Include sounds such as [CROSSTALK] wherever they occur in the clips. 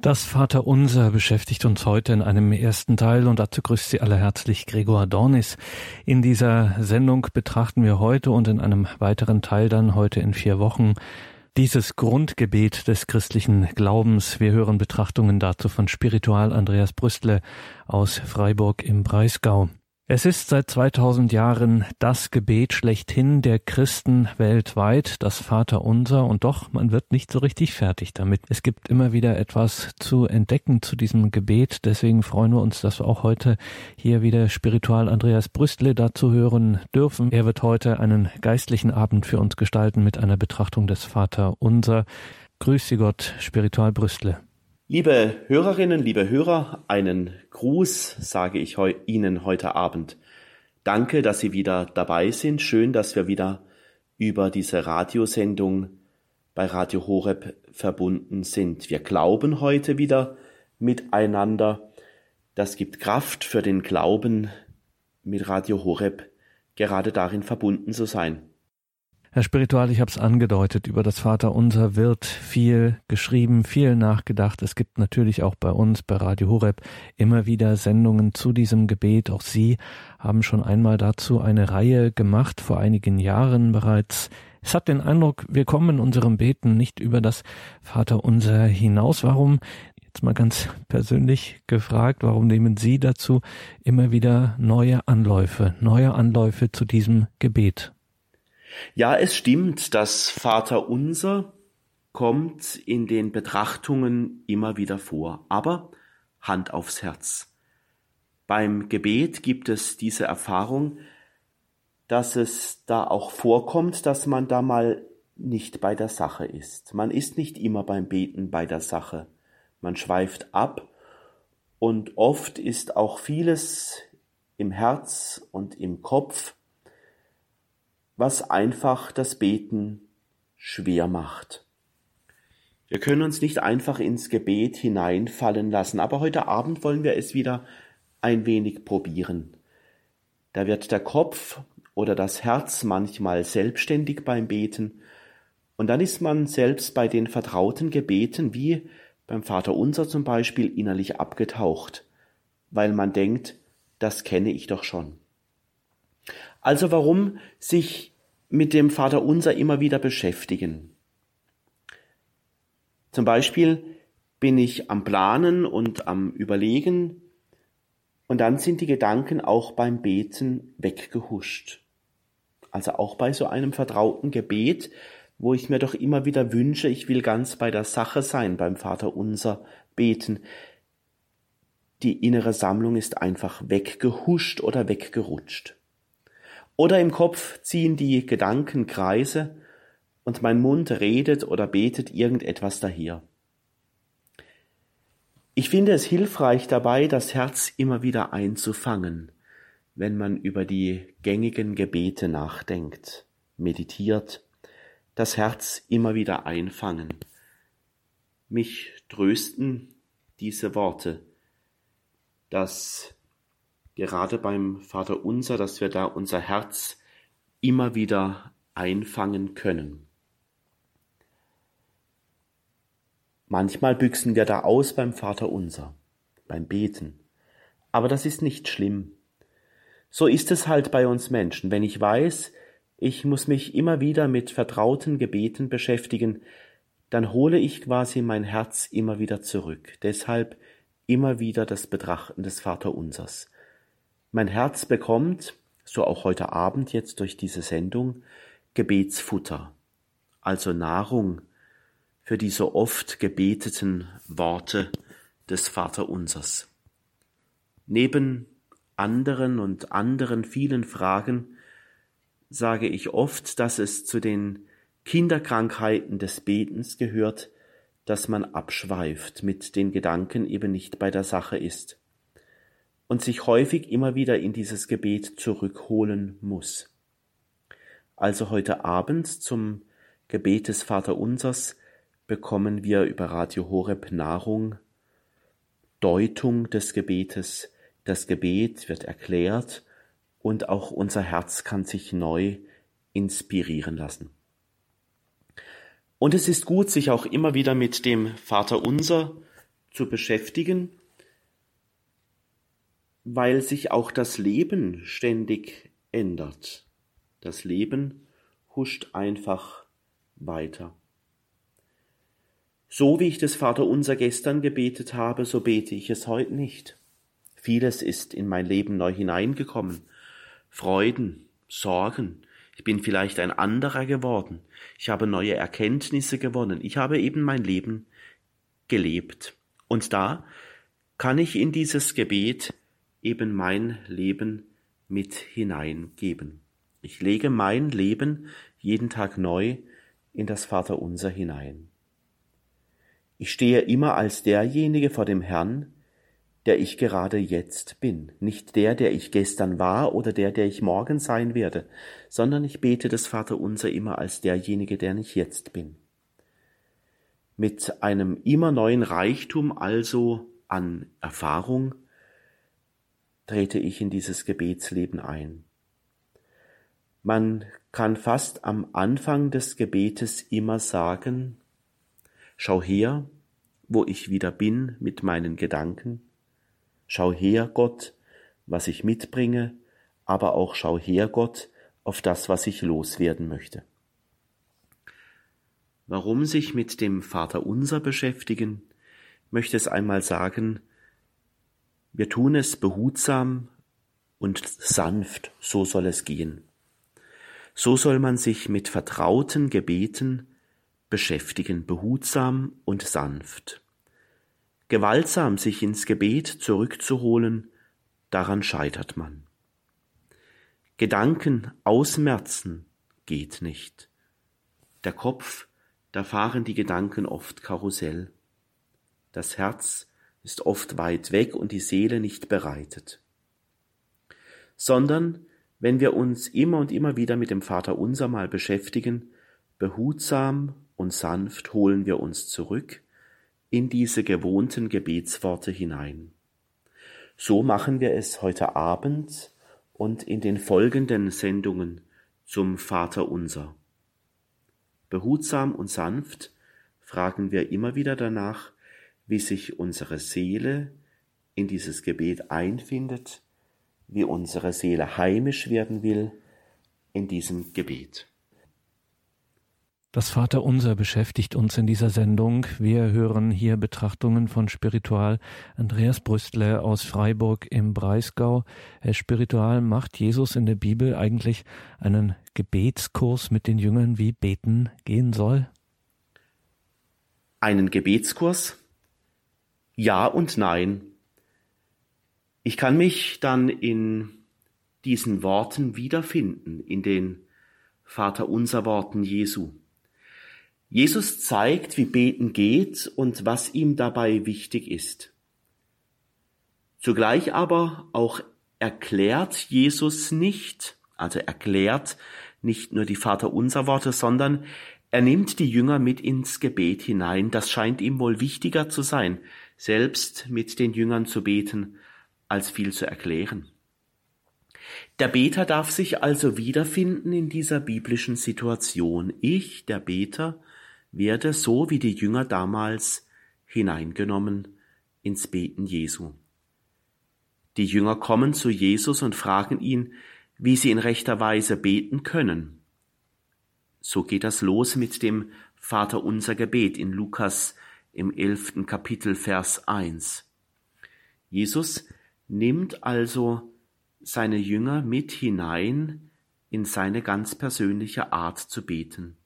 Das Vaterunser beschäftigt uns heute in einem ersten Teil und dazu grüßt Sie alle herzlich Gregor Dornis. In dieser Sendung betrachten wir heute und in einem weiteren Teil dann heute in vier Wochen dieses Grundgebet des christlichen Glaubens. Wir hören Betrachtungen dazu von Spiritual Andreas Brüstle aus Freiburg im Breisgau. Es ist seit 2000 Jahren das Gebet schlechthin der Christen weltweit, das Vaterunser, und doch, man wird nicht so richtig fertig damit. Es gibt immer wieder etwas zu entdecken zu diesem Gebet, deswegen freuen wir uns, dass wir auch heute hier wieder Spiritual Andreas Brüstle dazu hören dürfen. Er wird heute einen geistlichen Abend für uns gestalten mit einer Betrachtung des Vaterunser. Grüß Sie Gott, Spiritual Brüstle. Liebe Hörerinnen, liebe Hörer, einen Gruß sage ich heu Ihnen heute Abend. Danke, dass Sie wieder dabei sind. Schön, dass wir wieder über diese Radiosendung bei Radio Horeb verbunden sind. Wir glauben heute wieder miteinander. Das gibt Kraft für den Glauben, mit Radio Horeb gerade darin verbunden zu sein. Herr Spiritual, ich habe es angedeutet, über das Vaterunser wird viel geschrieben, viel nachgedacht. Es gibt natürlich auch bei uns, bei Radio Horeb, immer wieder Sendungen zu diesem Gebet. Auch Sie haben schon einmal dazu eine Reihe gemacht, vor einigen Jahren bereits. Es hat den Eindruck, wir kommen in unserem Beten nicht über das Vaterunser hinaus. Warum jetzt mal ganz persönlich gefragt, warum nehmen Sie dazu immer wieder neue Anläufe, neue Anläufe zu diesem Gebet? Ja, es stimmt, das Vaterunser kommt in den Betrachtungen immer wieder vor, aber Hand aufs Herz. Beim Gebet gibt es diese Erfahrung, dass es da auch vorkommt, dass man da mal nicht bei der Sache ist. Man ist nicht immer beim Beten bei der Sache. Man schweift ab und oft ist auch vieles im Herz und im Kopf was einfach das Beten schwer macht. Wir können uns nicht einfach ins Gebet hineinfallen lassen, aber heute Abend wollen wir es wieder ein wenig probieren. Da wird der Kopf oder das Herz manchmal selbstständig beim Beten, und dann ist man selbst bei den vertrauten Gebeten wie beim Vater Unser zum Beispiel innerlich abgetaucht, weil man denkt, das kenne ich doch schon. Also warum sich mit dem Vaterunser immer wieder beschäftigen? Zum Beispiel bin ich am Planen und am Überlegen und dann sind die Gedanken auch beim Beten weggehuscht. Also auch bei so einem vertrauten Gebet, wo ich mir doch immer wieder wünsche, ich will ganz bei der Sache sein beim Vaterunser beten. Die innere Sammlung ist einfach weggehuscht oder weggerutscht. Oder im Kopf ziehen die Gedanken Kreise und mein Mund redet oder betet irgendetwas daher. Ich finde es hilfreich dabei, das Herz immer wieder einzufangen, wenn man über die gängigen Gebete nachdenkt, meditiert, das Herz immer wieder einfangen. Mich trösten diese Worte, dass gerade beim Vater Unser, dass wir da unser Herz immer wieder einfangen können. Manchmal büchsen wir da aus beim Vater Unser, beim Beten. Aber das ist nicht schlimm. So ist es halt bei uns Menschen. Wenn ich weiß, ich muss mich immer wieder mit vertrauten Gebeten beschäftigen, dann hole ich quasi mein Herz immer wieder zurück. Deshalb immer wieder das Betrachten des Vaterunsers. Mein Herz bekommt, so auch heute Abend jetzt durch diese Sendung, Gebetsfutter, also Nahrung für die so oft gebeteten Worte des Vaterunsers. Neben anderen und anderen vielen Fragen sage ich oft, dass es zu den Kinderkrankheiten des Betens gehört, dass man abschweift, mit den Gedanken eben nicht bei der Sache ist und sich häufig immer wieder in dieses Gebet zurückholen muss. Also heute Abend zum Gebet des Vaterunsers bekommen wir über Radio Horeb Nahrung, Deutung des Gebetes. Das Gebet wird erklärt und auch unser Herz kann sich neu inspirieren lassen. Und es ist gut, sich auch immer wieder mit dem Vaterunser zu beschäftigen, weil sich auch das Leben ständig ändert. Das Leben huscht einfach weiter. So wie ich das Vaterunser gestern gebetet habe, so bete ich es heute nicht. Vieles ist in mein Leben neu hineingekommen. Freuden, Sorgen. Ich bin vielleicht ein anderer geworden. Ich habe neue Erkenntnisse gewonnen. Ich habe eben mein Leben gelebt. Und da kann ich in dieses Gebet eben mein Leben mit hineingeben. Ich lege mein Leben jeden Tag neu in das Vaterunser hinein. Ich stehe immer als derjenige vor dem Herrn, der ich gerade jetzt bin, nicht der, der ich gestern war oder der, der ich morgen sein werde, sondern ich bete das Vaterunser immer als derjenige, der ich jetzt bin. Mit einem immer neuen Reichtum also an Erfahrung trete ich in dieses Gebetsleben ein. Man kann fast am Anfang des Gebetes immer sagen, Schau her, wo ich wieder bin mit meinen Gedanken. Schau her, Gott, was ich mitbringe, aber auch schau her, Gott, auf das, was ich loswerden möchte. Warum sich mit dem Vaterunser beschäftigen, möchte es einmal sagen, wir tun es behutsam und sanft, so soll es gehen. So soll man sich mit vertrauten Gebeten beschäftigen, behutsam und sanft. Gewaltsam sich ins Gebet zurückzuholen, daran scheitert man. Gedanken ausmerzen geht nicht. Der Kopf, da fahren die Gedanken oft Karussell. Das Herz ist oft weit weg und die Seele nicht bereitet. Sondern wenn wir uns immer und immer wieder mit dem Vater unser mal beschäftigen, behutsam und sanft holen wir uns zurück in diese gewohnten Gebetsworte hinein. So machen wir es heute Abend und in den folgenden Sendungen zum Vater unser. Behutsam und sanft fragen wir immer wieder danach, wie sich unsere Seele in dieses Gebet einfindet, wie unsere Seele heimisch werden will in diesem Gebet. Das Vaterunser beschäftigt uns in dieser Sendung. Wir hören hier Betrachtungen von Spiritual Andreas Brüstle aus Freiburg im Breisgau. Herr Spiritual, macht Jesus in der Bibel eigentlich einen Gebetskurs mit den Jüngern, wie beten gehen soll? Einen Gebetskurs? Ja und nein. Ich kann mich dann in diesen Worten wiederfinden, in den Vaterunser Worten Jesu. Jesus zeigt, wie Beten geht und was ihm dabei wichtig ist. Zugleich aber auch erklärt Jesus nicht, also erklärt nicht nur die Vaterunser Worte, sondern er nimmt die Jünger mit ins Gebet hinein. Das scheint ihm wohl wichtiger zu sein, selbst mit den Jüngern zu beten, als viel zu erklären. Der Beter darf sich also wiederfinden in dieser biblischen Situation. Ich, der Beter, werde so wie die Jünger damals hineingenommen ins Beten Jesu. Die Jünger kommen zu Jesus und fragen ihn, wie sie in rechter Weise beten können. So geht das los mit dem Vater unser Gebet in Lukas im elften Kapitel Vers 1. Jesus nimmt also seine Jünger mit hinein in seine ganz persönliche Art zu beten.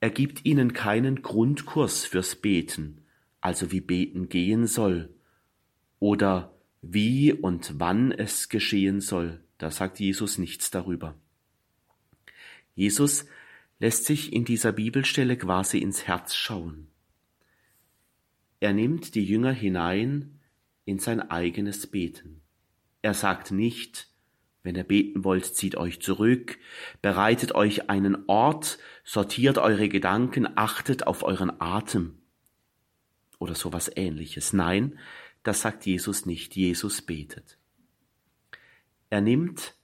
Er gibt ihnen keinen Grundkurs fürs Beten, also wie Beten gehen soll oder wie und wann es geschehen soll, da sagt Jesus nichts darüber. Jesus lässt sich in dieser Bibelstelle quasi ins Herz schauen. Er nimmt die Jünger hinein in sein eigenes Beten. Er sagt nicht, wenn ihr beten wollt, zieht euch zurück, bereitet euch einen Ort, sortiert eure Gedanken, achtet auf euren Atem oder sowas ähnliches. Nein, das sagt Jesus nicht. Jesus betet. Er nimmt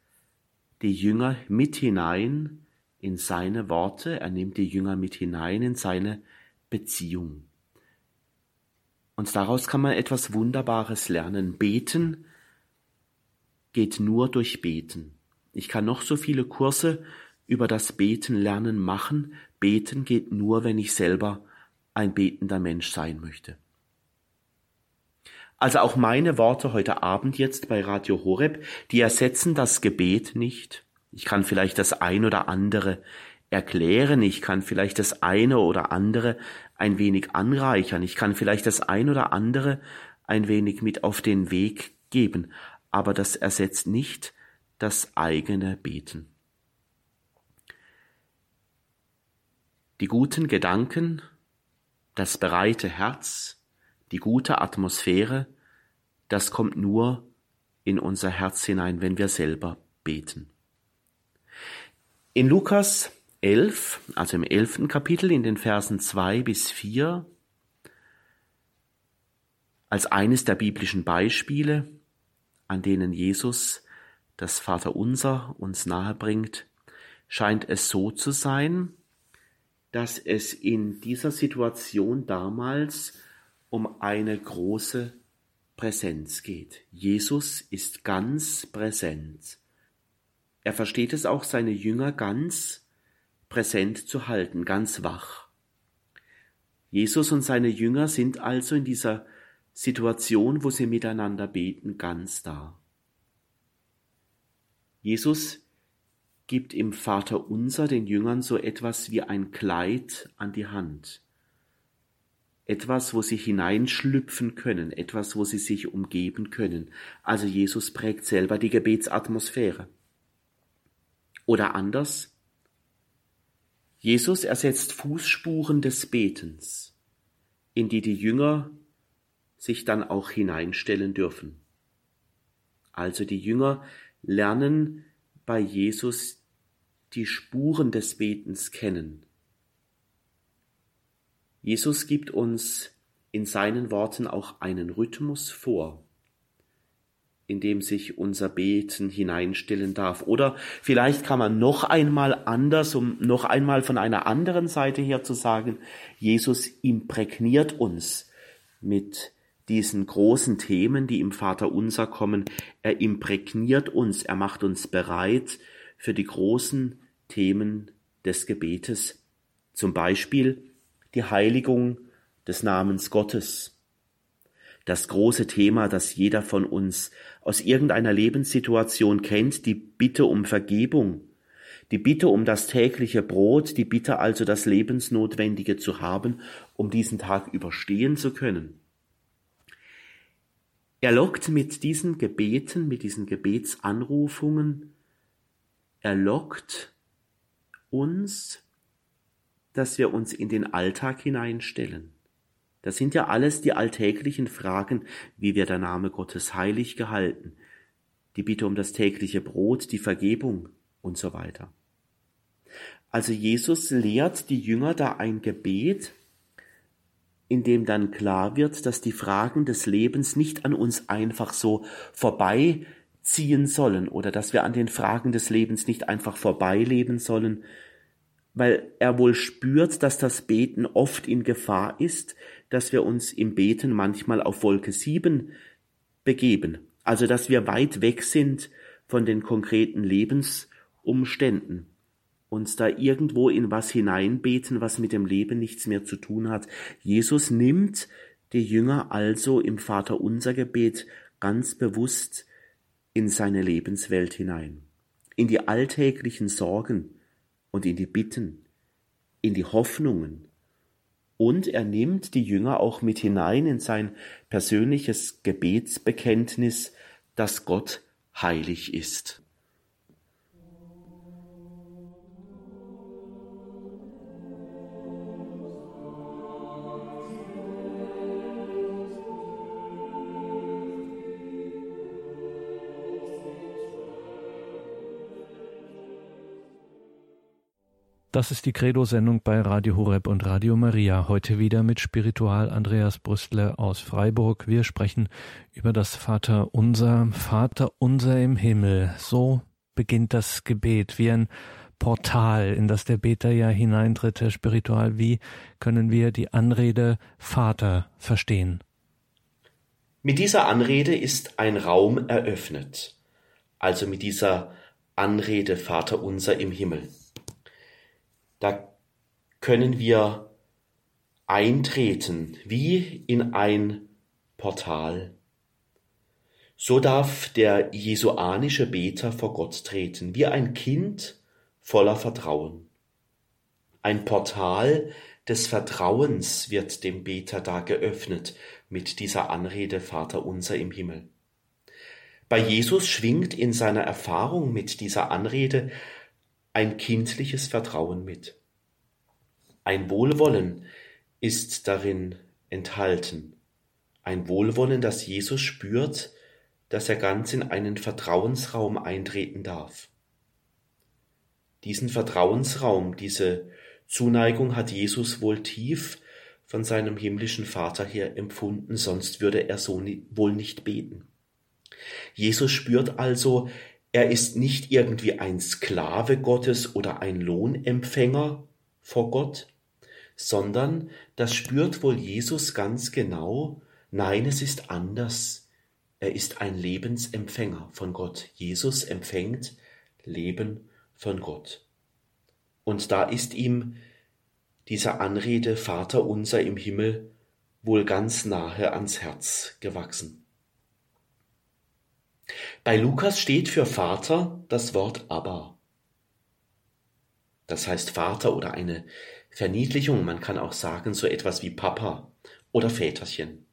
die Jünger mit hinein in seine Worte, er nimmt die Jünger mit hinein in seine Beziehung. Und daraus kann man etwas Wunderbares lernen. Beten geht nur durch Beten. Ich kann noch so viele Kurse über das Beten lernen machen. Beten geht nur, wenn ich selber ein betender Mensch sein möchte. Also auch meine Worte heute Abend jetzt bei Radio Horeb, die ersetzen das Gebet nicht. Ich kann vielleicht das ein oder andere erklären, ich kann vielleicht das eine oder andere ein wenig anreichern, ich kann vielleicht das ein oder andere ein wenig mit auf den Weg geben, aber das ersetzt nicht das eigene Beten. Die guten Gedanken, das bereite Herz, die gute Atmosphäre, das kommt nur in unser Herz hinein, wenn wir selber beten. In Lukas 11, also im elften Kapitel, in den Versen 2 bis 4, als eines der biblischen Beispiele, an denen Jesus das Vaterunser uns nahebringt, scheint es so zu sein, dass es in dieser Situation damals um eine große Präsenz geht. Jesus ist ganz präsent. Er versteht es auch, seine Jünger ganz präsent zu halten, ganz wach. Jesus und seine Jünger sind also in dieser Situation, wo sie miteinander beten, ganz da. Jesus gibt im Vater unser den Jüngern so etwas wie ein Kleid an die Hand. Etwas, wo sie hineinschlüpfen können, etwas, wo sie sich umgeben können. Also Jesus prägt selber die Gebetsatmosphäre. Oder anders, Jesus ersetzt Fußspuren des Betens, in die die Jünger sich dann auch hineinstellen dürfen. Also die Jünger lernen bei Jesus die Spuren des Betens kennen. Jesus gibt uns in seinen Worten auch einen Rhythmus vor in dem sich unser Beten hineinstellen darf. Oder vielleicht kann man noch einmal anders, um noch einmal von einer anderen Seite her zu sagen, Jesus imprägniert uns mit diesen großen Themen, die im Vater unser kommen. Er imprägniert uns, er macht uns bereit für die großen Themen des Gebetes. Zum Beispiel die Heiligung des Namens Gottes das große Thema, das jeder von uns aus irgendeiner Lebenssituation kennt, die Bitte um Vergebung, die Bitte um das tägliche Brot, die Bitte also das Lebensnotwendige zu haben, um diesen Tag überstehen zu können. Er lockt mit diesen Gebeten, mit diesen Gebetsanrufungen, er lockt uns, dass wir uns in den Alltag hineinstellen. Das sind ja alles die alltäglichen Fragen, wie wird der Name Gottes heilig gehalten, die Bitte um das tägliche Brot, die Vergebung und so weiter. Also Jesus lehrt die Jünger da ein Gebet, in dem dann klar wird, dass die Fragen des Lebens nicht an uns einfach so vorbeiziehen sollen oder dass wir an den Fragen des Lebens nicht einfach vorbeileben sollen, weil er wohl spürt, dass das Beten oft in Gefahr ist, dass wir uns im Beten manchmal auf Wolke sieben begeben, also dass wir weit weg sind von den konkreten Lebensumständen, uns da irgendwo in was hineinbeten, was mit dem Leben nichts mehr zu tun hat. Jesus nimmt die Jünger also im Vater unser Gebet ganz bewusst in seine Lebenswelt hinein, in die alltäglichen Sorgen, und in die Bitten, in die Hoffnungen. Und er nimmt die Jünger auch mit hinein in sein persönliches Gebetsbekenntnis, dass Gott heilig ist. Das ist die Credo-Sendung bei Radio Horeb und Radio Maria. Heute wieder mit Spiritual Andreas Brüstler aus Freiburg. Wir sprechen über das Vater Unser, Vater Unser im Himmel. So beginnt das Gebet wie ein Portal, in das der Beter ja hineintritt, Herr Spiritual. Wie können wir die Anrede Vater verstehen? Mit dieser Anrede ist ein Raum eröffnet, also mit dieser Anrede Vater unser im Himmel. Da können wir eintreten wie in ein Portal. So darf der jesuanische Beter vor Gott treten, wie ein Kind voller Vertrauen. Ein Portal des Vertrauens wird dem Beter da geöffnet mit dieser Anrede Vater unser im Himmel. Bei Jesus schwingt in seiner Erfahrung mit dieser Anrede ein kindliches Vertrauen mit. Ein Wohlwollen ist darin enthalten, ein Wohlwollen, das Jesus spürt, dass er ganz in einen Vertrauensraum eintreten darf. Diesen Vertrauensraum, diese Zuneigung hat Jesus wohl tief von seinem himmlischen Vater her empfunden, sonst würde er so wohl nicht beten. Jesus spürt also, er ist nicht irgendwie ein Sklave Gottes oder ein Lohnempfänger vor Gott, sondern das spürt wohl Jesus ganz genau, nein, es ist anders. Er ist ein Lebensempfänger von Gott. Jesus empfängt Leben von Gott. Und da ist ihm diese Anrede Vater unser im Himmel wohl ganz nahe ans Herz gewachsen. Bei Lukas steht für Vater das Wort Abba. Das heißt Vater oder eine Verniedlichung, man kann auch sagen so etwas wie Papa oder Väterchen.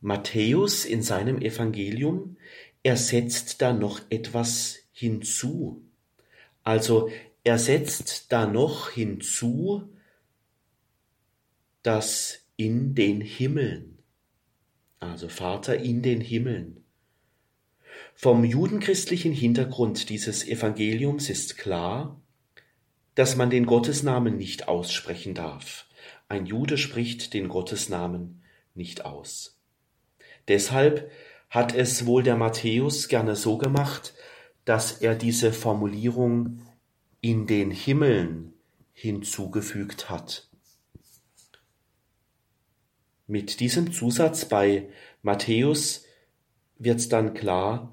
Matthäus in seinem Evangelium, er setzt da noch etwas hinzu. Also er setzt da noch hinzu, dass in den Himmeln, also Vater in den Himmeln. Vom judenchristlichen Hintergrund dieses Evangeliums ist klar, dass man den Gottesnamen nicht aussprechen darf. Ein Jude spricht den Gottesnamen nicht aus. Deshalb hat es wohl der Matthäus gerne so gemacht, dass er diese Formulierung in den Himmeln hinzugefügt hat. Mit diesem Zusatz bei Matthäus wird dann klar,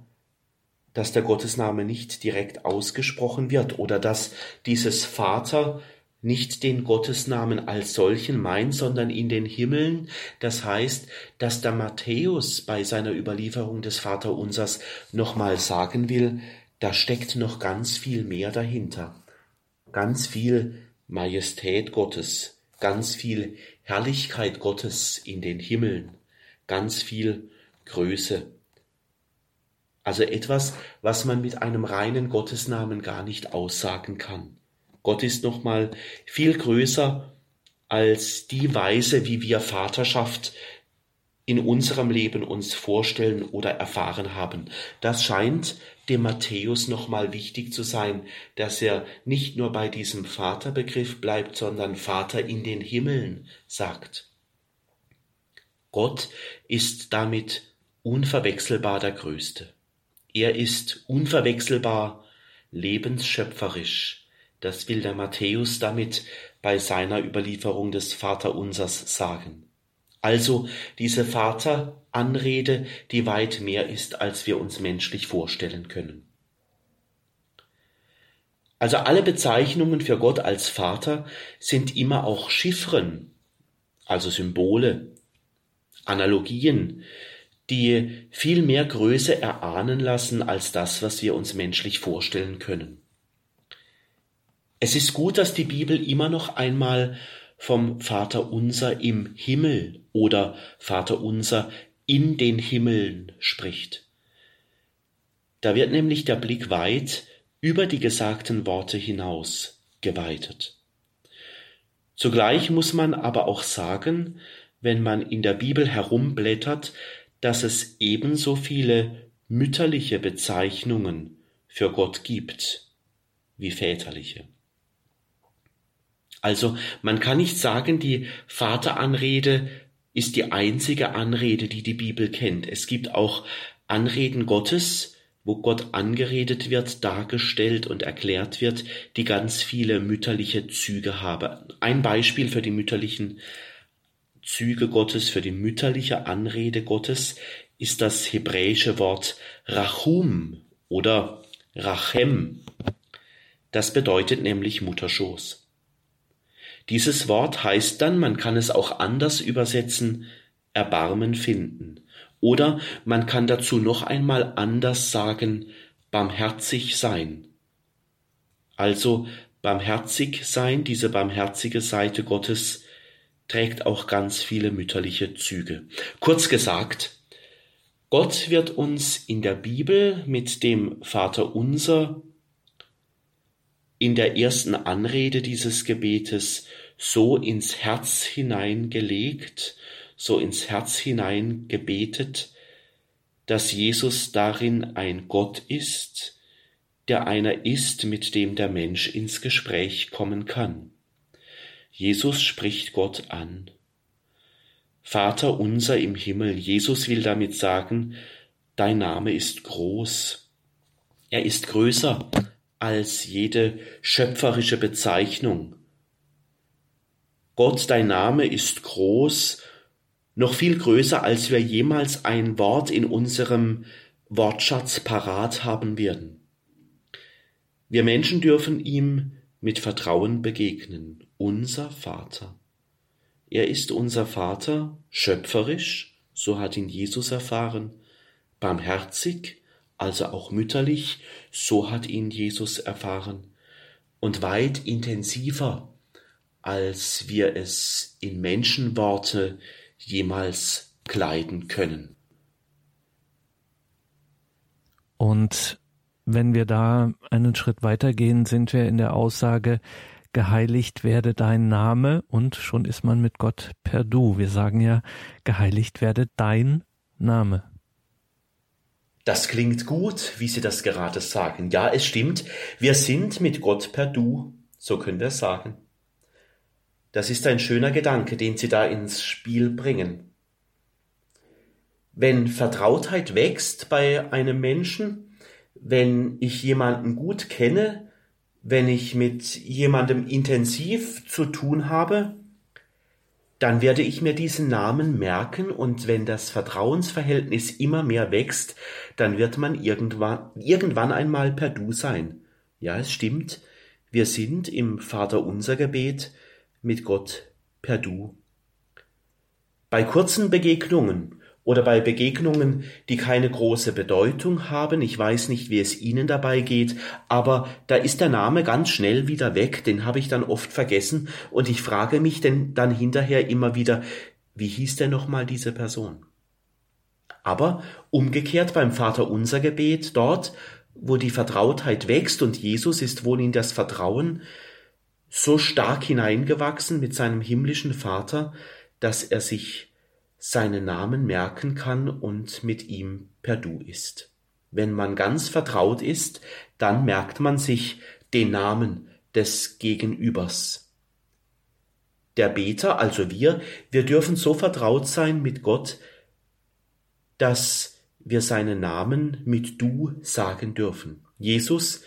dass der Gottesname nicht direkt ausgesprochen wird oder dass dieses Vater nicht den Gottesnamen als solchen meint, sondern in den Himmeln. Das heißt, dass der Matthäus bei seiner Überlieferung des Vaterunsers nochmal sagen will, da steckt noch ganz viel mehr dahinter. Ganz viel Majestät Gottes, ganz viel Herrlichkeit Gottes in den Himmeln, ganz viel Größe. Also etwas, was man mit einem reinen Gottesnamen gar nicht aussagen kann. Gott ist nochmal viel größer als die Weise, wie wir Vaterschaft in unserem Leben uns vorstellen oder erfahren haben. Das scheint dem Matthäus nochmal wichtig zu sein, dass er nicht nur bei diesem Vaterbegriff bleibt, sondern Vater in den Himmeln sagt. Gott ist damit unverwechselbar der Größte. Er ist unverwechselbar, lebensschöpferisch. Das will der Matthäus damit bei seiner Überlieferung des Vaterunsers sagen. Also diese Vateranrede, die weit mehr ist, als wir uns menschlich vorstellen können. Also alle Bezeichnungen für Gott als Vater sind immer auch Chiffren, also Symbole, Analogien, die viel mehr Größe erahnen lassen als das, was wir uns menschlich vorstellen können. Es ist gut, dass die Bibel immer noch einmal vom Vater unser im Himmel oder Vater unser in den Himmeln spricht. Da wird nämlich der Blick weit über die gesagten Worte hinaus geweitet. Zugleich muss man aber auch sagen, wenn man in der Bibel herumblättert, dass es ebenso viele mütterliche Bezeichnungen für Gott gibt wie väterliche. Also man kann nicht sagen, die Vateranrede ist die einzige Anrede, die die Bibel kennt. Es gibt auch Anreden Gottes, wo Gott angeredet wird, dargestellt und erklärt wird, die ganz viele mütterliche Züge haben. Ein Beispiel für die mütterlichen Züge Gottes, für die mütterliche Anrede Gottes ist das hebräische Wort Rachum oder Rachem. Das bedeutet nämlich Mutterschoß. Dieses Wort heißt dann, man kann es auch anders übersetzen, Erbarmen finden. Oder man kann dazu noch einmal anders sagen, barmherzig sein. Also barmherzig sein, diese barmherzige Seite Gottes, trägt auch ganz viele mütterliche Züge. Kurz gesagt, Gott wird uns in der Bibel mit dem Vater unser in der ersten Anrede dieses Gebetes so ins Herz hineingelegt, so ins Herz hinein gebetet, dass Jesus darin ein Gott ist, der einer ist, mit dem der Mensch ins Gespräch kommen kann. Jesus spricht Gott an. Vater unser im Himmel, Jesus will damit sagen, dein Name ist groß. Er ist größer als jede schöpferische Bezeichnung. Gott, dein Name ist groß, noch viel größer, als wir jemals ein Wort in unserem Wortschatz parat haben werden. Wir Menschen dürfen ihm mit Vertrauen begegnen, unser Vater. Er ist unser Vater, schöpferisch, so hat ihn Jesus erfahren, barmherzig, also auch mütterlich, so hat ihn Jesus erfahren, und weit intensiver, als wir es in Menschenworte jemals kleiden können. Und wenn wir da einen Schritt weitergehen, sind wir in der Aussage, geheiligt werde dein Name und schon ist man mit Gott per Du. Wir sagen ja, geheiligt werde dein Name. Das klingt gut, wie Sie das gerade sagen. Ja, es stimmt. Wir sind mit Gott per Du, so können wir sagen. Das ist ein schöner Gedanke, den Sie da ins Spiel bringen. Wenn Vertrautheit wächst bei einem Menschen, wenn ich jemanden gut kenne, wenn ich mit jemandem intensiv zu tun habe, dann werde ich mir diesen Namen merken und wenn das Vertrauensverhältnis immer mehr wächst, dann wird man irgendwann, irgendwann einmal per Du sein. Ja, es stimmt, wir sind im Vaterunser Gebet mit Gott per Du. Bei kurzen Begegnungen oder bei Begegnungen, die keine große Bedeutung haben. Ich weiß nicht, wie es Ihnen dabei geht, aber da ist der Name ganz schnell wieder weg, den habe ich dann oft vergessen und ich frage mich denn dann hinterher immer wieder, wie hieß denn nochmal diese Person? Aber umgekehrt beim Vater unser Gebet, dort, wo die Vertrautheit wächst und Jesus ist wohl in das Vertrauen so stark hineingewachsen mit seinem himmlischen Vater, dass er sich seinen Namen merken kann und mit ihm per Du ist. Wenn man ganz vertraut ist, dann merkt man sich den Namen des Gegenübers. Der Beter, also wir, wir dürfen so vertraut sein mit Gott, dass wir seinen Namen mit Du sagen dürfen. Jesus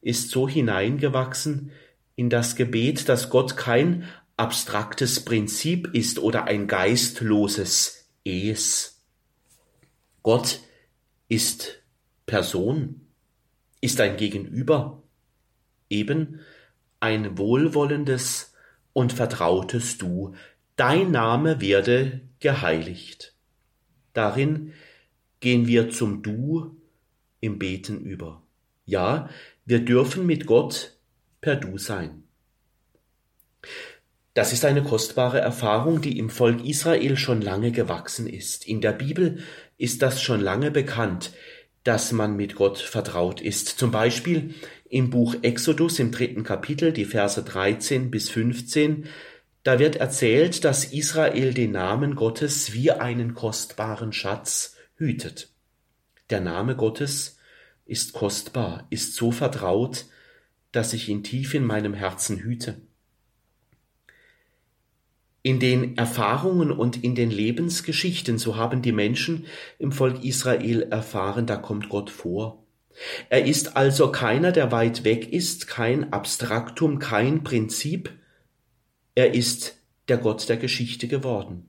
ist so hineingewachsen in das Gebet, dass Gott kein abstraktes Prinzip ist oder ein geistloses Es. Gott ist Person, ist ein Gegenüber, eben ein wohlwollendes und vertrautes Du. Dein Name werde geheiligt. Darin gehen wir zum Du im Beten über. Ja, wir dürfen mit Gott per Du sein. Das ist eine kostbare Erfahrung, die im Volk Israel schon lange gewachsen ist. In der Bibel ist das schon lange bekannt, dass man mit Gott vertraut ist. Zum Beispiel im Buch Exodus im dritten Kapitel, die Verse 13 bis 15, da wird erzählt, dass Israel den Namen Gottes wie einen kostbaren Schatz hütet. Der Name Gottes ist kostbar, ist so vertraut, dass ich ihn tief in meinem Herzen hüte. In den Erfahrungen und in den Lebensgeschichten, so haben die Menschen im Volk Israel erfahren, da kommt Gott vor. Er ist also keiner, der weit weg ist, kein Abstraktum, kein Prinzip. Er ist der Gott der Geschichte geworden.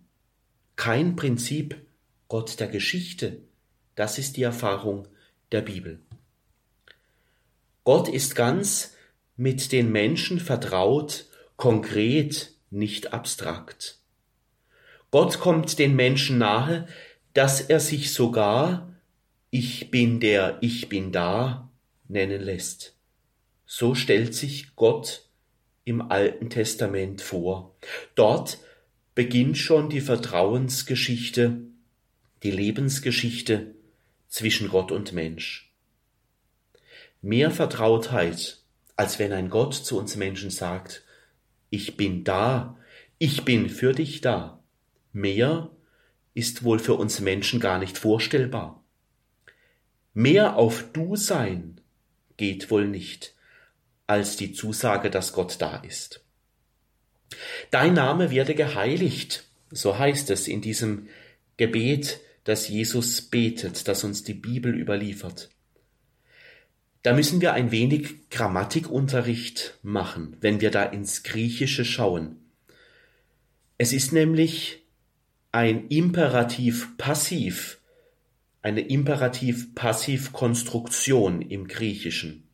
kein Prinzip, Gott der Geschichte. Das ist die Erfahrung der Bibel. Gott ist ganz mit den Menschen vertraut, konkret, nicht abstrakt. Gott kommt den Menschen nahe, dass er sich sogar Ich bin der Ich bin da nennen lässt. So stellt sich Gott im Alten Testament vor. Dort beginnt schon die Vertrauensgeschichte, die Lebensgeschichte zwischen Gott und Mensch. Mehr Vertrautheit, als wenn ein Gott zu uns Menschen sagt, ich bin da, ich bin für dich da. Mehr ist wohl für uns Menschen gar nicht vorstellbar. Mehr auf Du sein geht wohl nicht, als die Zusage, dass Gott da ist. Dein Name werde geheiligt, so heißt es in diesem Gebet, das Jesus betet, das uns die Bibel überliefert. Da müssen wir ein wenig Grammatikunterricht machen, wenn wir da ins Griechische schauen. Es ist nämlich ein Imperativ passiv, eine Imperativ-Passiv-Konstruktion im Griechischen.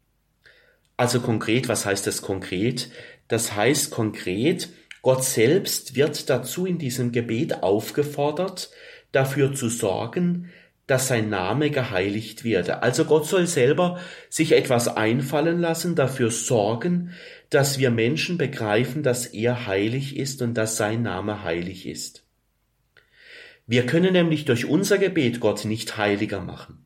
Also konkret, was heißt das konkret? Das heißt konkret, Gott selbst wird dazu in diesem Gebet aufgefordert, dafür zu sorgen, dass sein Name geheiligt werde. Also Gott soll selber sich etwas einfallen lassen, dafür sorgen, dass wir Menschen begreifen, dass er heilig ist und dass sein Name heilig ist. Wir können nämlich durch unser Gebet Gott nicht heiliger machen.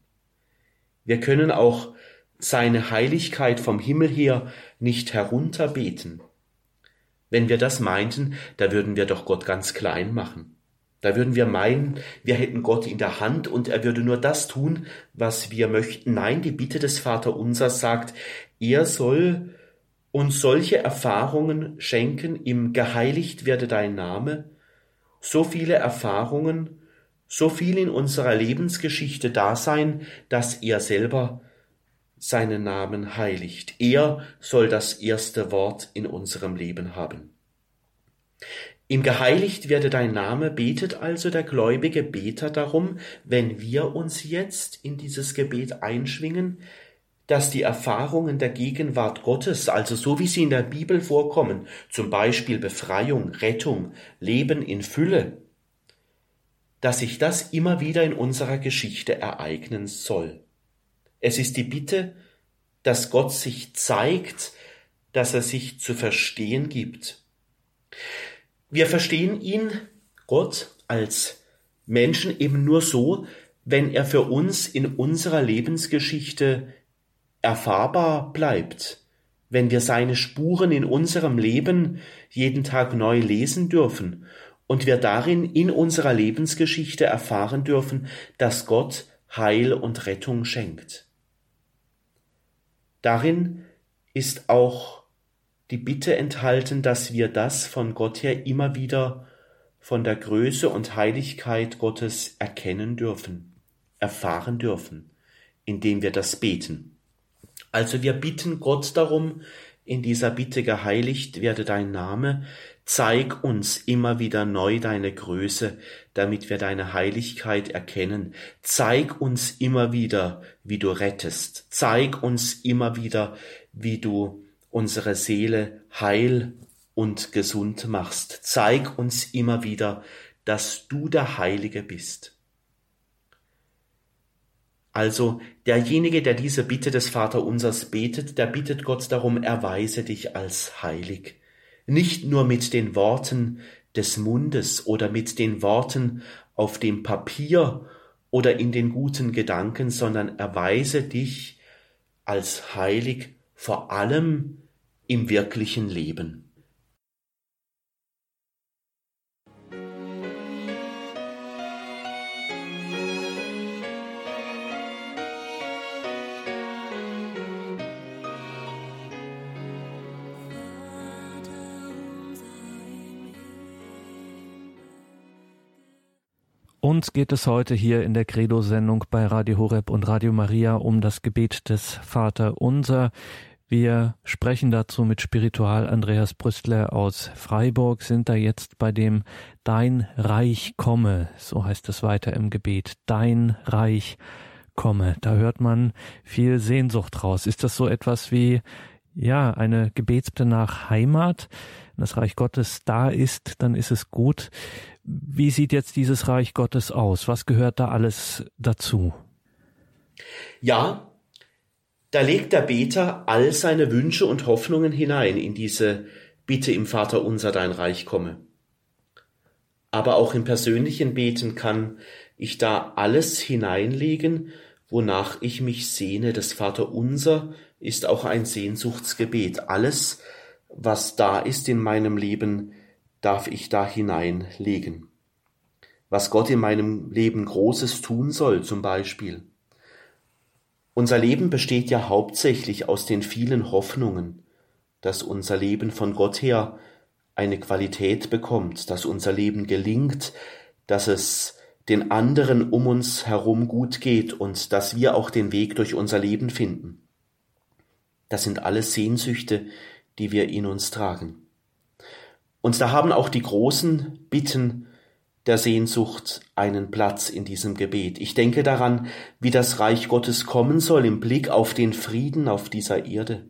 Wir können auch seine Heiligkeit vom Himmel her nicht herunterbeten. Wenn wir das meinten, da würden wir doch Gott ganz klein machen. Da würden wir meinen, wir hätten Gott in der Hand und er würde nur das tun, was wir möchten. Nein, die Bitte des Vaterunsers sagt, er soll uns solche Erfahrungen schenken, im geheiligt werde dein Name, so viele Erfahrungen, so viel in unserer Lebensgeschichte da sein, dass er selber seinen Namen heiligt. Er soll das erste Wort in unserem Leben haben. Im Geheiligt werde dein Name betet also der gläubige Beter darum, wenn wir uns jetzt in dieses Gebet einschwingen, dass die Erfahrungen der Gegenwart Gottes, also so wie sie in der Bibel vorkommen, zum Beispiel Befreiung, Rettung, Leben in Fülle, dass sich das immer wieder in unserer Geschichte ereignen soll. Es ist die Bitte, dass Gott sich zeigt, dass er sich zu verstehen gibt. Wir verstehen ihn, Gott, als Menschen eben nur so, wenn er für uns in unserer Lebensgeschichte erfahrbar bleibt, wenn wir seine Spuren in unserem Leben jeden Tag neu lesen dürfen und wir darin in unserer Lebensgeschichte erfahren dürfen, dass Gott Heil und Rettung schenkt. Darin ist auch die Bitte enthalten, dass wir das von Gott her immer wieder von der Größe und Heiligkeit Gottes erkennen dürfen, erfahren dürfen, indem wir das beten. Also wir bitten Gott darum, in dieser Bitte geheiligt werde dein Name, zeig uns immer wieder neu deine Größe, damit wir deine Heiligkeit erkennen. Zeig uns immer wieder, wie du rettest. Zeig uns immer wieder, wie du unsere Seele heil und gesund machst. Zeig uns immer wieder, dass du der Heilige bist. Also derjenige, der diese Bitte des Vaterunsers betet, der bittet Gott darum, erweise dich als heilig. Nicht nur mit den Worten des Mundes oder mit den Worten auf dem Papier oder in den guten Gedanken, sondern erweise dich als heilig vor allem im wirklichen Leben. Uns geht es heute hier in der Credo-Sendung bei Radio Horeb und Radio Maria um das Gebet des Vater Unser. Wir sprechen dazu mit Spiritual Andreas Brüstler aus Freiburg, sind da jetzt bei dem Dein Reich komme, so heißt es weiter im Gebet, Dein Reich komme. Da hört man viel Sehnsucht raus. Ist das so etwas wie, ja, eine Gebetsbitte nach Heimat? Wenn das Reich Gottes da ist, dann ist es gut. Wie sieht jetzt dieses Reich Gottes aus? Was gehört da alles dazu? Ja, da legt der Beter all seine Wünsche und Hoffnungen hinein in diese Bitte im Vater unser, dein Reich komme. Aber auch im persönlichen Beten kann ich da alles hineinlegen, wonach ich mich sehne. Das Vater unser ist auch ein Sehnsuchtsgebet. Alles, was da ist in meinem Leben, darf ich da hineinlegen. Was Gott in meinem Leben Großes tun soll, zum Beispiel. Unser Leben besteht ja hauptsächlich aus den vielen Hoffnungen, dass unser Leben von Gott her eine Qualität bekommt, dass unser Leben gelingt, dass es den anderen um uns herum gut geht und dass wir auch den Weg durch unser Leben finden. Das sind alles Sehnsüchte, die wir in uns tragen. Und da haben auch die großen Bitten der Sehnsucht einen Platz in diesem Gebet. Ich denke daran, wie das Reich Gottes kommen soll im Blick auf den Frieden auf dieser Erde.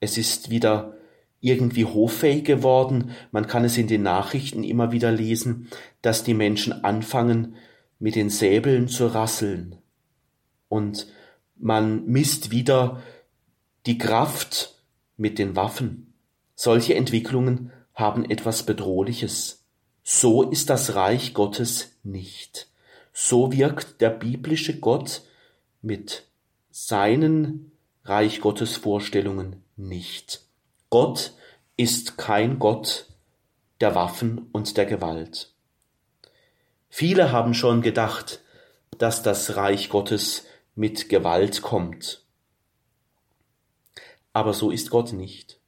Es ist wieder irgendwie hoffähig geworden, man kann es in den Nachrichten immer wieder lesen, dass die Menschen anfangen, mit den Säbeln zu rasseln. Und man misst wieder die Kraft mit den Waffen. Solche Entwicklungen haben etwas Bedrohliches. So ist das Reich Gottes nicht. So wirkt der biblische Gott mit seinen Reich Gottes Vorstellungen nicht. Gott ist kein Gott der Waffen und der Gewalt. Viele haben schon gedacht, dass das Reich Gottes mit Gewalt kommt. Aber so ist Gott nicht.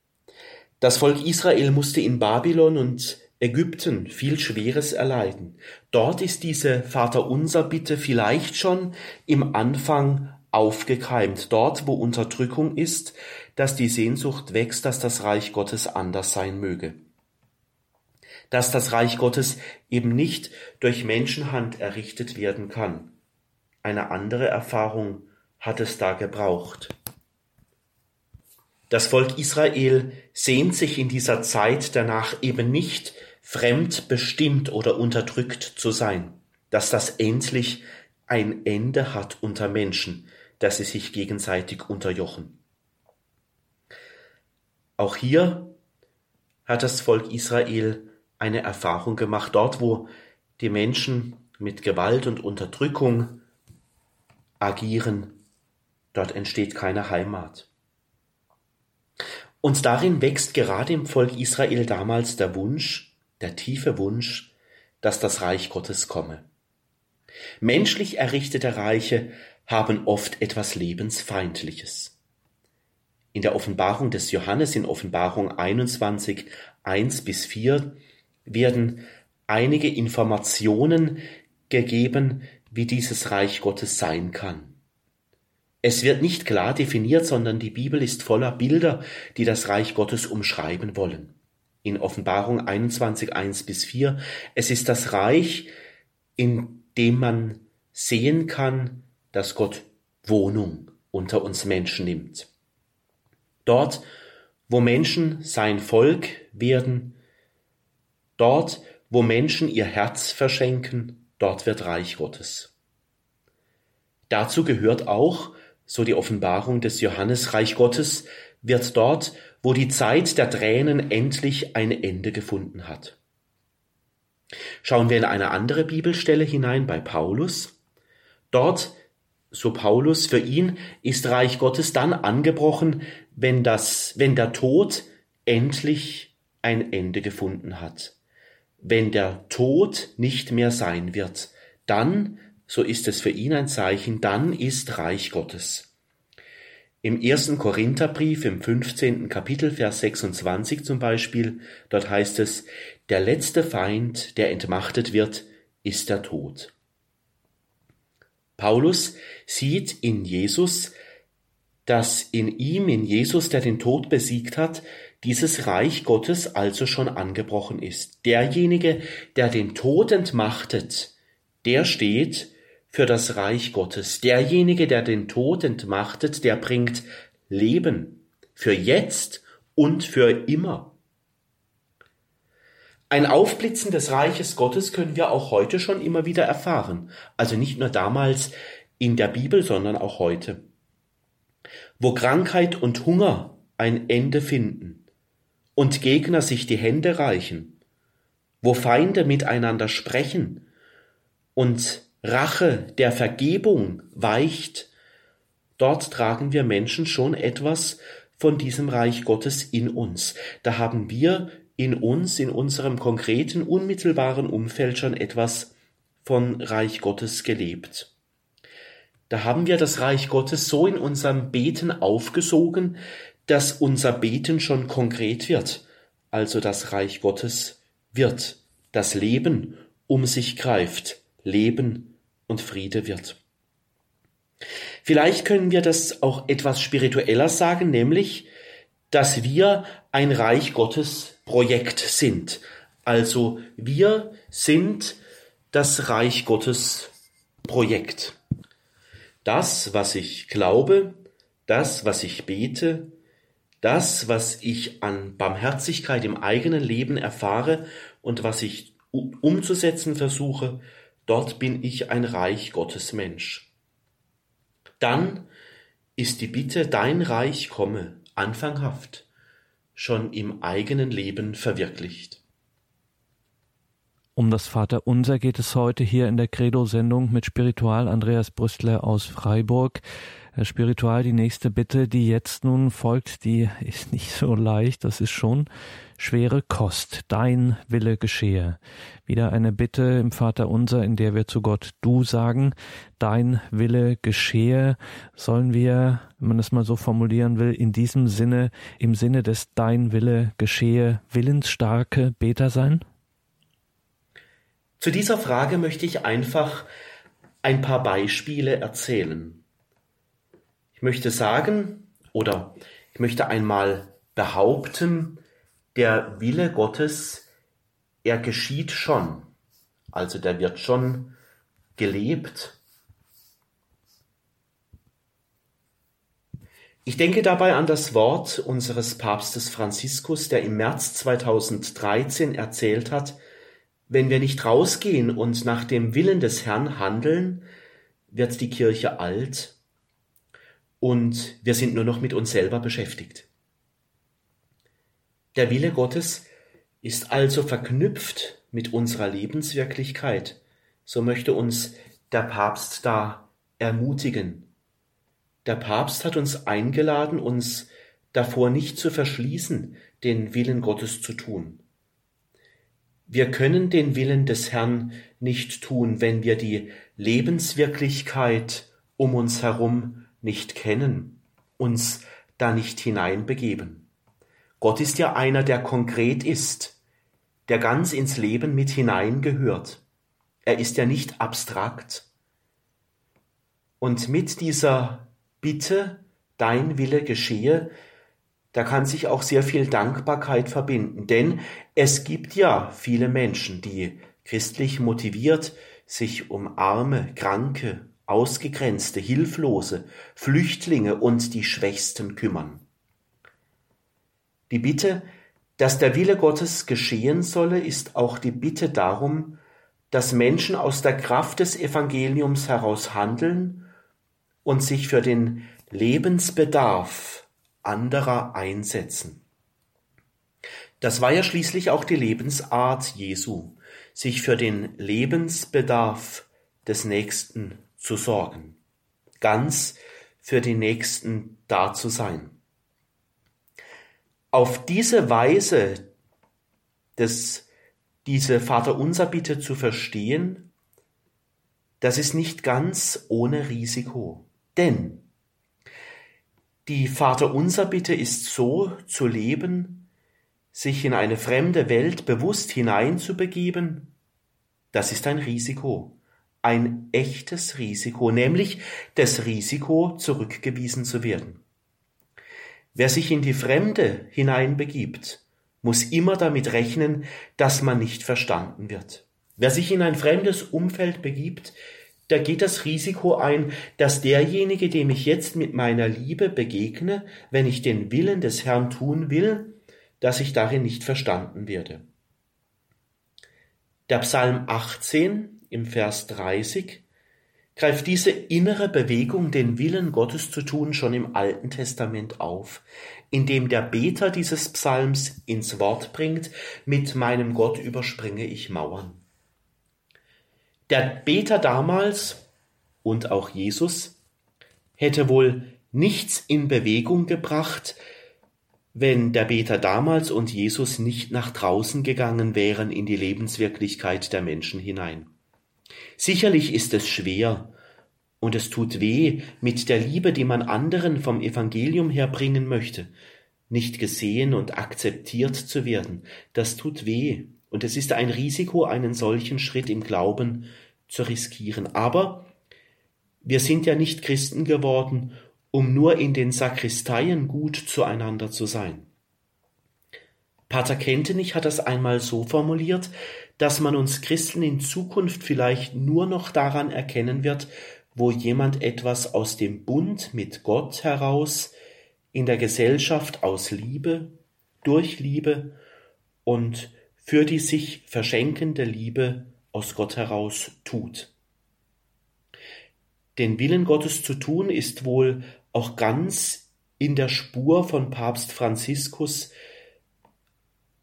Das Volk Israel musste in Babylon und Ägypten viel Schweres erleiden. Dort ist diese Vaterunser Bitte vielleicht schon im Anfang aufgekeimt. Dort, wo Unterdrückung ist, dass die Sehnsucht wächst, dass das Reich Gottes anders sein möge. Dass das Reich Gottes eben nicht durch Menschenhand errichtet werden kann. Eine andere Erfahrung hat es da gebraucht. Das Volk Israel sehnt sich in dieser Zeit danach eben nicht fremdbestimmt oder unterdrückt zu sein, dass das endlich ein Ende hat unter Menschen, dass sie sich gegenseitig unterjochen. Auch hier hat das Volk Israel eine Erfahrung gemacht, dort wo die Menschen mit Gewalt und Unterdrückung agieren, dort entsteht keine Heimat. Und darin wächst gerade im Volk Israel damals der Wunsch, der tiefe Wunsch, dass das Reich Gottes komme. Menschlich errichtete Reiche haben oft etwas Lebensfeindliches. In der Offenbarung des Johannes in Offenbarung 21, 1 bis 4 werden einige Informationen gegeben, wie dieses Reich Gottes sein kann. Es wird nicht klar definiert, sondern die Bibel ist voller Bilder, die das Reich Gottes umschreiben wollen. In Offenbarung 21, 1 bis 4, es ist das Reich, in dem man sehen kann, dass Gott Wohnung unter uns Menschen nimmt. Dort, wo Menschen sein Volk werden, dort, wo Menschen ihr Herz verschenken, dort wird Reich Gottes. Dazu gehört auch, so die Offenbarung des Johannes, Reich Gottes wird dort, wo die Zeit der Tränen endlich ein Ende gefunden hat. Schauen wir in eine andere Bibelstelle hinein bei Paulus. Dort, so Paulus, für ihn ist Reich Gottes dann angebrochen, wenn das, wenn der Tod endlich ein Ende gefunden hat. Wenn der Tod nicht mehr sein wird, dann so ist es für ihn ein Zeichen, dann ist Reich Gottes. Im ersten Korintherbrief im 15. Kapitel Vers 26 zum Beispiel, dort heißt es, der letzte Feind, der entmachtet wird, ist der Tod. Paulus sieht in Jesus dass in ihm, in Jesus, der den Tod besiegt hat, dieses Reich Gottes also schon angebrochen ist. Derjenige, der den Tod entmachtet, der steht für das Reich Gottes. Derjenige, der den Tod entmachtet, der bringt Leben für jetzt und für immer. Ein Aufblitzen des Reiches Gottes können wir auch heute schon immer wieder erfahren. Also nicht nur damals in der Bibel, sondern auch heute. Wo Krankheit und Hunger ein Ende finden und Gegner sich die Hände reichen, wo Feinde miteinander sprechen und Rache der Vergebung weicht, dort tragen wir Menschen schon etwas von diesem Reich Gottes in uns. Da haben wir in uns, in unserem konkreten, unmittelbaren Umfeld schon etwas von Reich Gottes gelebt. Da haben wir das Reich Gottes so in unserem Beten aufgesogen, dass unser Beten schon konkret wird. Also das Reich Gottes wird, das Leben um sich greift, Leben und Friede wird. Vielleicht können wir das auch etwas spiritueller sagen, nämlich, dass wir ein Reich Gottes Projekt sind. Also wir sind das Reich Gottes Projekt. Das, was ich glaube, das, was ich bete, das, was ich an Barmherzigkeit im eigenen Leben erfahre und was ich umzusetzen versuche, dort bin ich ein Reich Gottes Mensch. Dann ist die Bitte, dein Reich komme, anfanghaft, schon im eigenen Leben verwirklicht. Um das Vaterunser geht es heute hier in der Credo-Sendung mit Spiritual Andreas Brüstler aus Freiburg. Herr Spiritual, die nächste Bitte, die jetzt nun folgt, die ist [LAUGHS] nicht so leicht, das ist schon schwere Kost. Dein Wille geschehe. Wieder eine Bitte im Vater unser, in der wir zu Gott du sagen. Dein Wille geschehe. Sollen wir, wenn man das mal so formulieren will, in diesem Sinne, im Sinne des Dein Wille geschehe, willensstarke Beter sein? Zu dieser Frage möchte ich einfach ein paar Beispiele erzählen. Ich möchte sagen oder ich möchte einmal behaupten, der Wille Gottes, er geschieht schon. Also der wird schon gelebt. Ich denke dabei an das Wort unseres Papstes Franziskus, der im März 2013 erzählt hat, wenn wir nicht rausgehen und nach dem Willen des Herrn handeln, wird die Kirche alt und wir sind nur noch mit uns selber beschäftigt. Der Wille Gottes ist also verknüpft mit unserer Lebenswirklichkeit. So möchte uns der Papst da ermutigen. Der Papst hat uns eingeladen, uns davor nicht zu verschließen, den Willen Gottes zu tun. Wir können den Willen des Herrn nicht tun, wenn wir die Lebenswirklichkeit um uns herum nicht kennen, uns da nicht hineinbegeben. Gott ist ja einer, der konkret ist, der ganz ins Leben mit hineingehört. Er ist ja nicht abstrakt. Und mit dieser Bitte, dein Wille geschehe, da kann sich auch sehr viel Dankbarkeit verbinden, denn es gibt ja viele Menschen, die christlich motiviert sich um Arme, Kranke, Ausgegrenzte, Hilflose, Flüchtlinge und die Schwächsten kümmern. Die Bitte, dass der Wille Gottes geschehen solle, ist auch die Bitte darum, dass Menschen aus der Kraft des Evangeliums heraus handeln und sich für den Lebensbedarf anderer einsetzen. Das war ja schließlich auch die Lebensart Jesu, sich für den Lebensbedarf des Nächsten zu sorgen, ganz für die Nächsten da zu sein. Auf diese Weise des, diese Vaterunser Bitte zu verstehen, das ist nicht ganz ohne Risiko. Denn die Vaterunser Bitte ist so zu leben, sich in eine fremde Welt bewusst hineinzubegeben, das ist ein Risiko ein echtes Risiko, nämlich das Risiko, zurückgewiesen zu werden. Wer sich in die Fremde hineinbegibt, muss immer damit rechnen, dass man nicht verstanden wird. Wer sich in ein fremdes Umfeld begibt, der geht das Risiko ein, dass derjenige, dem ich jetzt mit meiner Liebe begegne, wenn ich den Willen des Herrn tun will, dass ich darin nicht verstanden werde. Der Psalm 18 im Vers 30 greift diese innere Bewegung, den Willen Gottes zu tun, schon im Alten Testament auf, indem der Beter dieses Psalms ins Wort bringt, mit meinem Gott überspringe ich Mauern. Der Beter damals und auch Jesus hätte wohl nichts in Bewegung gebracht, wenn der Beter damals und Jesus nicht nach draußen gegangen wären in die Lebenswirklichkeit der Menschen hinein. Sicherlich ist es schwer und es tut weh, mit der Liebe, die man anderen vom Evangelium her bringen möchte, nicht gesehen und akzeptiert zu werden. Das tut weh und es ist ein Risiko, einen solchen Schritt im Glauben zu riskieren. Aber wir sind ja nicht Christen geworden, um nur in den Sakristeien gut zueinander zu sein. Pater Kentenich hat das einmal so formuliert, dass man uns Christen in Zukunft vielleicht nur noch daran erkennen wird, wo jemand etwas aus dem Bund mit Gott heraus in der Gesellschaft aus Liebe, durch Liebe und für die sich verschenkende Liebe aus Gott heraus tut. Den Willen Gottes zu tun ist wohl auch ganz in der Spur von Papst Franziskus,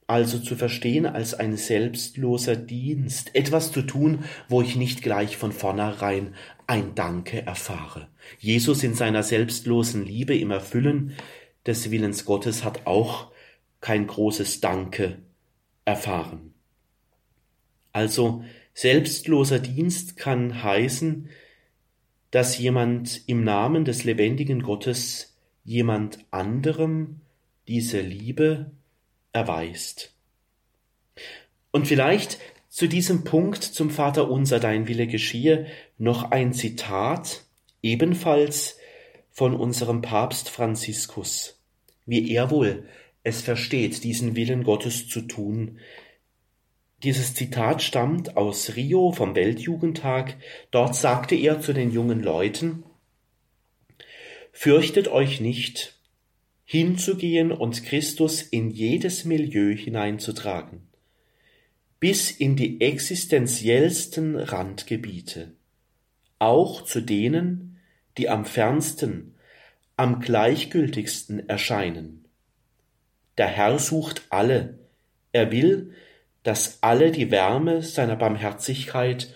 also zu verstehen als ein selbstloser Dienst, etwas zu tun, wo ich nicht gleich von vornherein ein Danke erfahre. Jesus in seiner selbstlosen Liebe im Erfüllen des Willens Gottes hat auch kein großes Danke erfahren. Also selbstloser Dienst kann heißen, dass jemand im Namen des lebendigen Gottes jemand anderem diese Liebe erweist. Und vielleicht zu diesem Punkt zum Vater unser dein Wille geschehe noch ein Zitat, ebenfalls von unserem Papst Franziskus, wie er wohl es versteht, diesen Willen Gottes zu tun. Dieses Zitat stammt aus Rio vom Weltjugendtag. Dort sagte er zu den jungen Leuten, Fürchtet euch nicht, hinzugehen und Christus in jedes Milieu hineinzutragen, bis in die existenziellsten Randgebiete, auch zu denen, die am fernsten, am gleichgültigsten erscheinen. Der Herr sucht alle, er will, dass alle die Wärme seiner Barmherzigkeit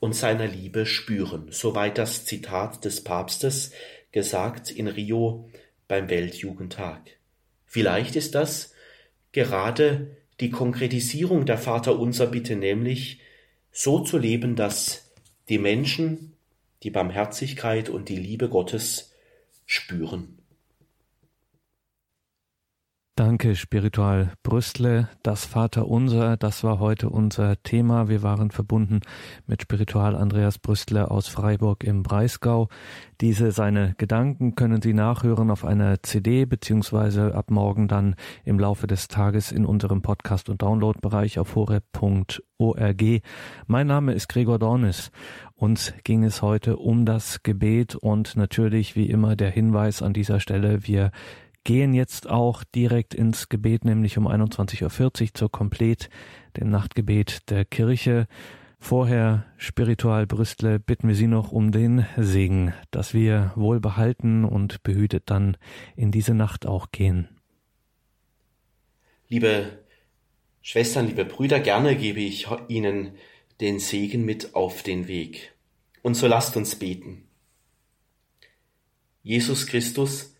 und seiner Liebe spüren. Soweit das Zitat des Papstes gesagt in Rio beim Weltjugendtag. Vielleicht ist das gerade die Konkretisierung der Vaterunser Bitte, nämlich so zu leben, dass die Menschen die Barmherzigkeit und die Liebe Gottes spüren. Danke, Spiritual Brüstle. Das Vaterunser, das war heute unser Thema. Wir waren verbunden mit Spiritual Andreas Brüstle aus Freiburg im Breisgau. Diese seine Gedanken können Sie nachhören auf einer CD beziehungsweise ab morgen dann im Laufe des Tages in unserem Podcast- und Downloadbereich auf horeb.org. Mein Name ist Gregor Dornis. Uns ging es heute um das Gebet und natürlich wie immer der Hinweis an dieser Stelle, wir gehen jetzt auch direkt ins Gebet, nämlich um 21.40 Uhr zur Komplet, dem Nachtgebet der Kirche. Vorher, Spiritual Brüstle, bitten wir Sie noch um den Segen, dass wir wohlbehalten und behütet dann in diese Nacht auch gehen. Liebe Schwestern, liebe Brüder, gerne gebe ich Ihnen den Segen mit auf den Weg. Und so lasst uns beten. Jesus Christus,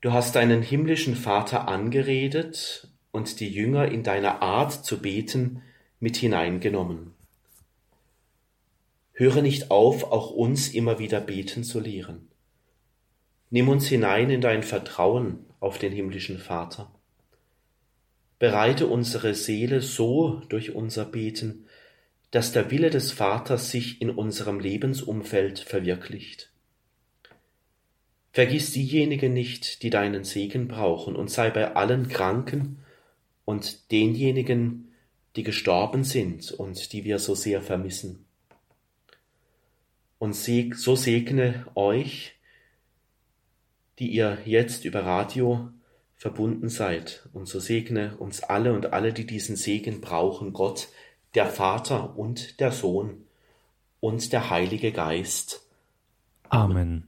Du hast deinen himmlischen Vater angeredet und die Jünger in deiner Art zu beten mit hineingenommen. Höre nicht auf, auch uns immer wieder beten zu lehren. Nimm uns hinein in dein Vertrauen auf den himmlischen Vater. Bereite unsere Seele so durch unser Beten, dass der Wille des Vaters sich in unserem Lebensumfeld verwirklicht. Vergiss diejenigen nicht, die deinen Segen brauchen, und sei bei allen Kranken und denjenigen, die gestorben sind und die wir so sehr vermissen. Und so segne euch, die ihr jetzt über Radio verbunden seid, und so segne uns alle und alle, die diesen Segen brauchen, Gott, der Vater und der Sohn und der Heilige Geist. Amen.